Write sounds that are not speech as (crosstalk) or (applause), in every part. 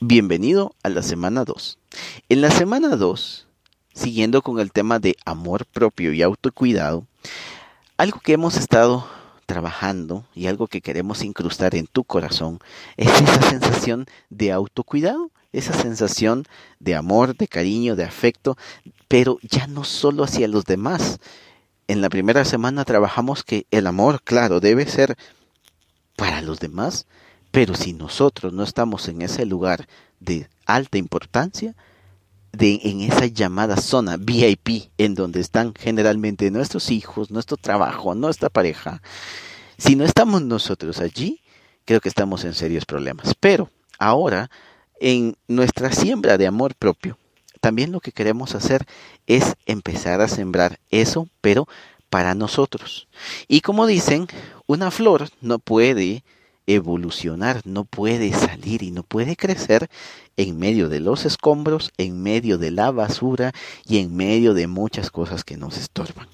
Bienvenido a la semana 2. En la semana 2, siguiendo con el tema de amor propio y autocuidado, algo que hemos estado trabajando y algo que queremos incrustar en tu corazón es esa sensación de autocuidado, esa sensación de amor, de cariño, de afecto, pero ya no solo hacia los demás. En la primera semana trabajamos que el amor, claro, debe ser para los demás, pero si nosotros no estamos en ese lugar de alta importancia, en esa llamada zona VIP, en donde están generalmente nuestros hijos, nuestro trabajo, nuestra pareja, si no estamos nosotros allí, creo que estamos en serios problemas. Pero ahora, en nuestra siembra de amor propio, también lo que queremos hacer es empezar a sembrar eso, pero para nosotros. Y como dicen, una flor no puede evolucionar, no puede salir y no puede crecer en medio de los escombros, en medio de la basura y en medio de muchas cosas que nos estorban.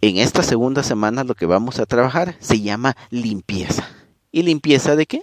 En esta segunda semana lo que vamos a trabajar se llama limpieza. ¿Y limpieza de qué?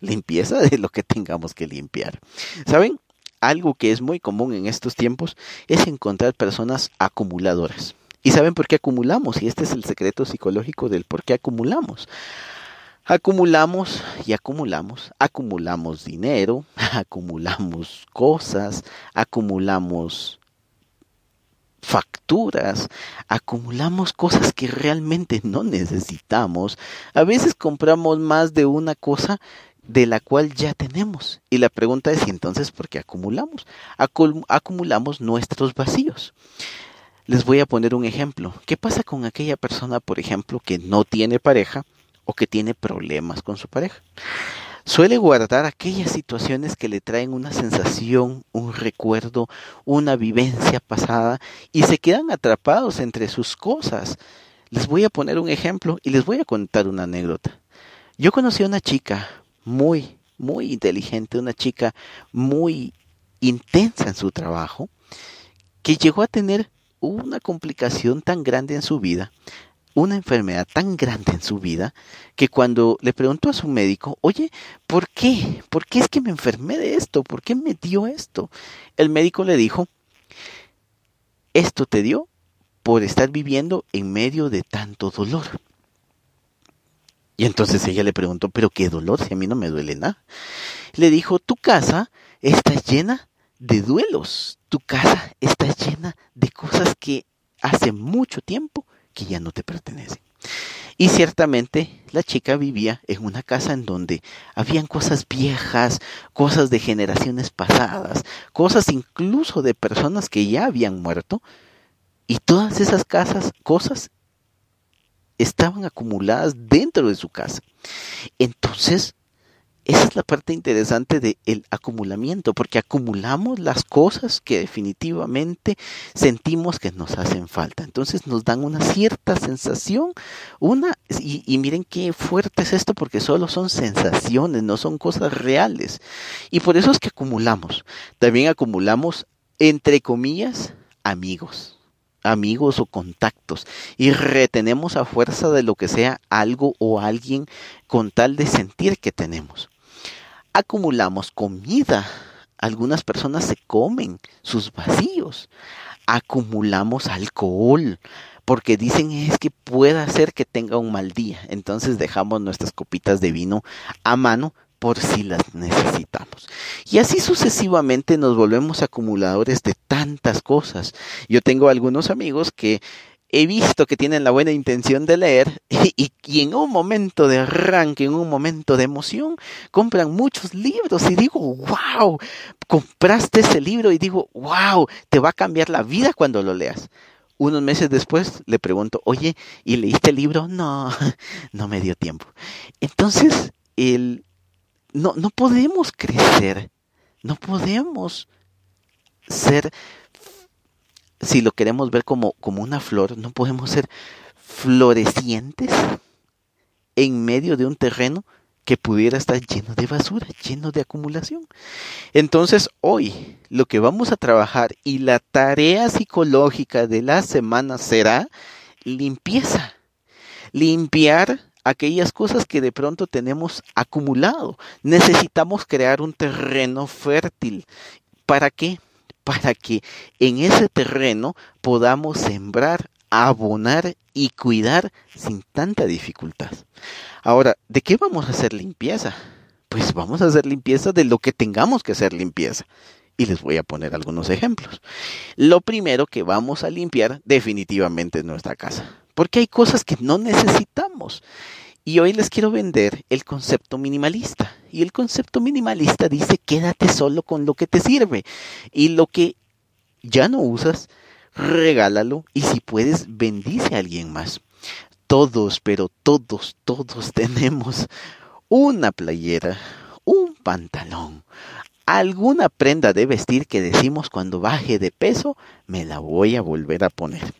Limpieza de lo que tengamos que limpiar. ¿Saben? Algo que es muy común en estos tiempos es encontrar personas acumuladoras. ¿Y saben por qué acumulamos? Y este es el secreto psicológico del por qué acumulamos. Acumulamos y acumulamos, acumulamos dinero, (laughs) acumulamos cosas, acumulamos facturas, acumulamos cosas que realmente no necesitamos. A veces compramos más de una cosa de la cual ya tenemos. Y la pregunta es, ¿y entonces por qué acumulamos? acumulamos nuestros vacíos. Les voy a poner un ejemplo. ¿Qué pasa con aquella persona, por ejemplo, que no tiene pareja? O que tiene problemas con su pareja. Suele guardar aquellas situaciones que le traen una sensación, un recuerdo, una vivencia pasada y se quedan atrapados entre sus cosas. Les voy a poner un ejemplo y les voy a contar una anécdota. Yo conocí a una chica muy, muy inteligente, una chica muy intensa en su trabajo, que llegó a tener una complicación tan grande en su vida una enfermedad tan grande en su vida que cuando le preguntó a su médico, oye, ¿por qué? ¿Por qué es que me enfermé de esto? ¿Por qué me dio esto? El médico le dijo, esto te dio por estar viviendo en medio de tanto dolor. Y entonces ella le preguntó, pero qué dolor si a mí no me duele nada. Le dijo, tu casa está llena de duelos, tu casa está llena de cosas que hace mucho tiempo que ya no te pertenecen. Y ciertamente la chica vivía en una casa en donde habían cosas viejas, cosas de generaciones pasadas, cosas incluso de personas que ya habían muerto, y todas esas casas, cosas estaban acumuladas dentro de su casa. Entonces, esa es la parte interesante del acumulamiento, porque acumulamos las cosas que definitivamente sentimos que nos hacen falta. Entonces nos dan una cierta sensación, una, y, y miren qué fuerte es esto, porque solo son sensaciones, no son cosas reales. Y por eso es que acumulamos. También acumulamos, entre comillas, amigos amigos o contactos y retenemos a fuerza de lo que sea algo o alguien con tal de sentir que tenemos acumulamos comida. Algunas personas se comen sus vacíos. Acumulamos alcohol porque dicen es que puede hacer que tenga un mal día. Entonces dejamos nuestras copitas de vino a mano por si las necesitamos. Y así sucesivamente nos volvemos acumuladores de tantas cosas. Yo tengo algunos amigos que he visto que tienen la buena intención de leer (laughs) y, en un momento de arranque, en un momento de emoción, compran muchos libros y digo, wow, compraste ese libro y digo, wow, te va a cambiar la vida cuando lo leas. Unos meses después le pregunto, oye, ¿y leíste el libro? No, (laughs) no me dio tiempo. Entonces, el, no, no podemos crecer, no podemos ser si lo queremos ver como, como una flor, no podemos ser florecientes en medio de un terreno que pudiera estar lleno de basura, lleno de acumulación. Entonces, hoy lo que vamos a trabajar y la tarea psicológica de la semana será limpieza. Limpiar aquellas cosas que de pronto tenemos acumulado. Necesitamos crear un terreno fértil. ¿Para qué? Para que en ese terreno podamos sembrar, abonar y cuidar sin tanta dificultad. Ahora, ¿de qué vamos a hacer limpieza? Pues vamos a hacer limpieza de lo que tengamos que hacer limpieza. Y les voy a poner algunos ejemplos. Lo primero que vamos a limpiar definitivamente es nuestra casa. Porque hay cosas que no necesitamos. Y hoy les quiero vender el concepto minimalista. Y el concepto minimalista dice quédate solo con lo que te sirve. Y lo que ya no usas, regálalo. Y si puedes, bendice a alguien más. Todos, pero todos, todos (laughs) tenemos una playera, un pantalón, alguna prenda de vestir que decimos cuando baje de peso, me la voy a volver a poner.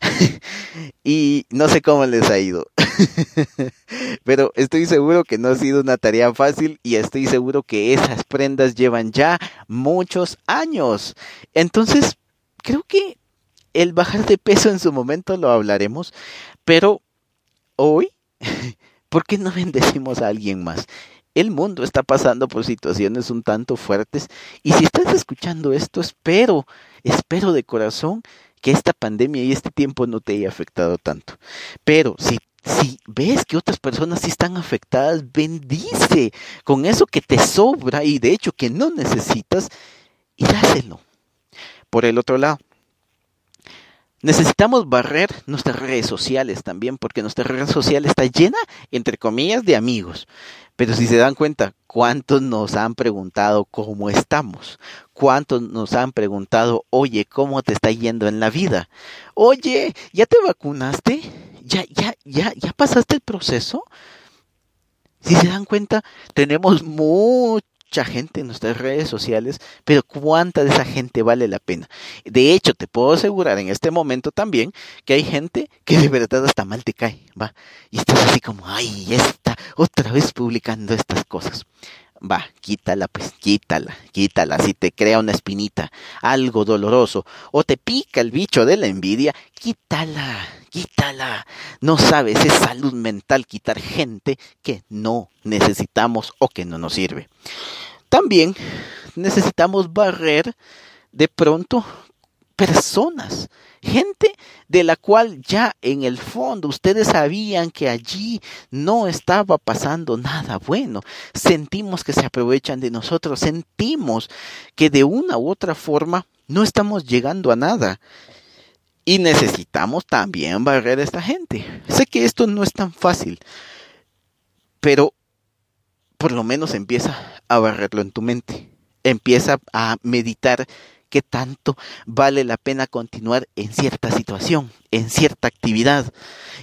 (laughs) y no sé cómo les ha ido. (laughs) Pero estoy seguro que no ha sido una tarea fácil y estoy seguro que esas prendas llevan ya muchos años. Entonces, creo que el bajar de peso en su momento lo hablaremos, pero hoy, (laughs) ¿por qué no bendecimos a alguien más? el mundo está pasando por situaciones un tanto fuertes y si estás escuchando esto, espero, espero de corazón que esta pandemia y este tiempo no te haya afectado tanto. Pero si si ves que otras personas sí están afectadas, bendice con eso que te sobra y de hecho que no necesitas y dáselo. Por el otro lado, necesitamos barrer nuestras redes sociales también, porque nuestra red social está llena, entre comillas, de amigos. Pero si se dan cuenta, ¿cuántos nos han preguntado cómo estamos? ¿Cuántos nos han preguntado, oye, ¿cómo te está yendo en la vida? Oye, ¿ya te vacunaste? ¿Ya, ya, ya, ya pasaste el proceso? Si se dan cuenta, tenemos mucho mucha gente en nuestras redes sociales, pero ¿cuánta de esa gente vale la pena? De hecho, te puedo asegurar en este momento también que hay gente que de verdad hasta mal te cae, ¿va? Y estás así como, ay, está otra vez publicando estas cosas. Va, quítala, pues, quítala, quítala. Si te crea una espinita, algo doloroso, o te pica el bicho de la envidia, quítala, quítala. No sabes, es salud mental quitar gente que no necesitamos o que no nos sirve. También necesitamos barrer de pronto personas, gente de la cual ya en el fondo ustedes sabían que allí no estaba pasando nada bueno. Sentimos que se aprovechan de nosotros, sentimos que de una u otra forma no estamos llegando a nada. Y necesitamos también barrer a esta gente. Sé que esto no es tan fácil, pero por lo menos empieza a barrerlo en tu mente. Empieza a meditar qué tanto vale la pena continuar en cierta situación, en cierta actividad.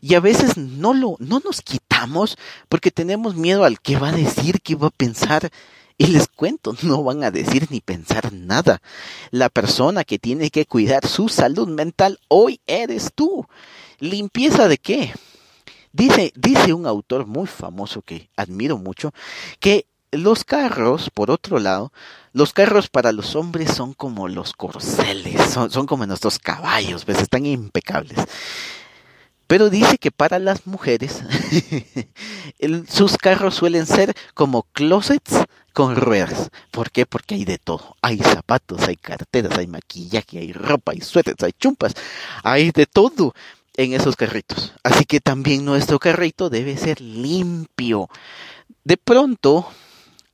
Y a veces no lo no nos quitamos porque tenemos miedo al qué va a decir, qué va a pensar. Y les cuento, (laughs) no van a decir ni pensar nada. La persona que tiene que cuidar su salud mental hoy eres tú. ¿Limpieza de qué? Dice, dice un autor muy famoso que admiro mucho, que los carros, por otro lado, los carros para los hombres son como los corceles, son, son como nuestros caballos, pues están impecables. Pero dice que para las mujeres (laughs) sus carros suelen ser como closets con ruedas. ¿Por qué? Porque hay de todo. Hay zapatos, hay carteras, hay maquillaje, hay ropa, hay suéteres, hay chumpas, hay de todo en esos carritos. Así que también nuestro carrito debe ser limpio. De pronto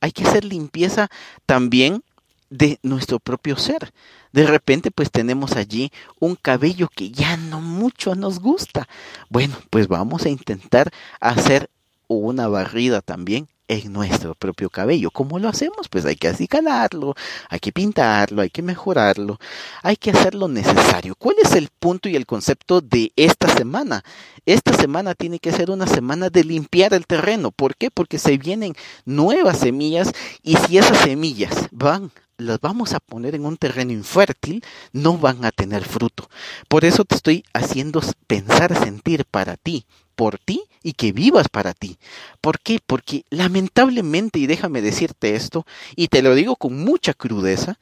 hay que hacer limpieza también de nuestro propio ser. De repente pues tenemos allí un cabello que ya no mucho nos gusta. Bueno, pues vamos a intentar hacer una barrida también en nuestro propio cabello. ¿Cómo lo hacemos? Pues hay que acicalarlo, hay que pintarlo, hay que mejorarlo, hay que hacer lo necesario. ¿Cuál es el punto y el concepto de esta semana? Esta semana tiene que ser una semana de limpiar el terreno. ¿Por qué? Porque se vienen nuevas semillas y si esas semillas van las vamos a poner en un terreno infértil, no van a tener fruto. Por eso te estoy haciendo pensar, sentir para ti por ti y que vivas para ti. ¿Por qué? Porque lamentablemente, y déjame decirte esto, y te lo digo con mucha crudeza,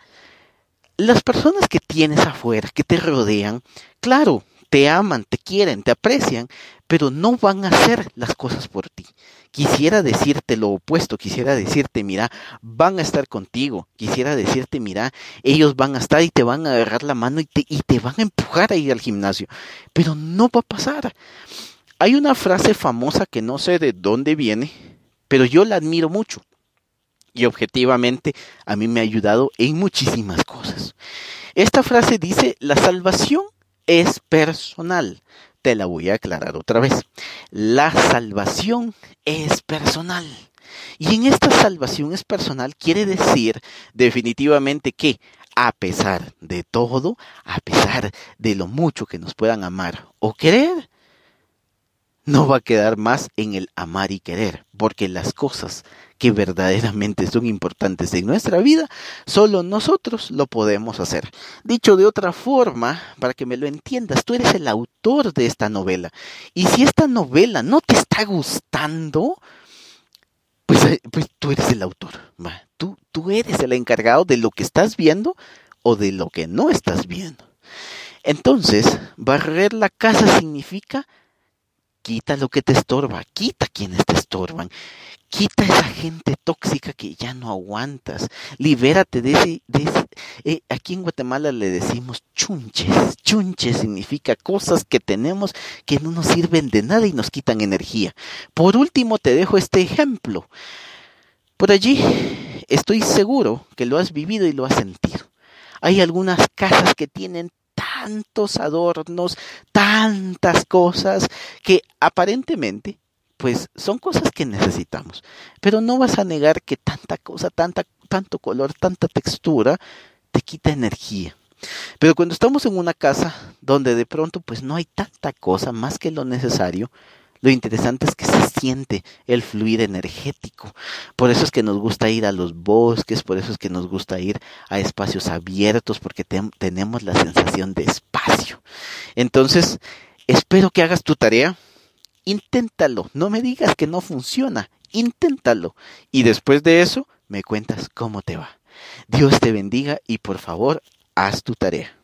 las personas que tienes afuera, que te rodean, claro, te aman, te quieren, te aprecian, pero no van a hacer las cosas por ti. Quisiera decirte lo opuesto, quisiera decirte, mira, van a estar contigo, quisiera decirte, mira, ellos van a estar y te van a agarrar la mano y te, y te van a empujar a ir al gimnasio, pero no va a pasar. Hay una frase famosa que no sé de dónde viene, pero yo la admiro mucho y objetivamente a mí me ha ayudado en muchísimas cosas. Esta frase dice, la salvación es personal. Te la voy a aclarar otra vez. La salvación es personal. Y en esta salvación es personal quiere decir definitivamente que a pesar de todo, a pesar de lo mucho que nos puedan amar o querer, no va a quedar más en el amar y querer, porque las cosas que verdaderamente son importantes en nuestra vida, solo nosotros lo podemos hacer. Dicho de otra forma, para que me lo entiendas, tú eres el autor de esta novela. Y si esta novela no te está gustando, pues, eh, pues tú eres el autor. Tú, tú eres el encargado de lo que estás viendo o de lo que no estás viendo. Entonces, barrer la casa significa quita lo que te estorba, quita quienes te estorban, quita esa gente tóxica que ya no aguantas, libérate de ese, de ese eh, aquí en Guatemala le decimos chunches, chunches significa cosas que tenemos que no nos sirven de nada y nos quitan energía. Por último te dejo este ejemplo. Por allí estoy seguro que lo has vivido y lo has sentido. Hay algunas casas que tienen tantos adornos, tantas cosas que aparentemente pues son cosas que necesitamos. Pero no vas a negar que tanta cosa, tanta, tanto color, tanta textura te quita energía. Pero cuando estamos en una casa donde de pronto pues no hay tanta cosa más que lo necesario, lo interesante es que se siente el fluir energético. Por eso es que nos gusta ir a los bosques, por eso es que nos gusta ir a espacios abiertos, porque tenemos la sensación de espacio. Entonces, espero que hagas tu tarea. Inténtalo. No me digas que no funciona. Inténtalo. Y después de eso, me cuentas cómo te va. Dios te bendiga y por favor, haz tu tarea.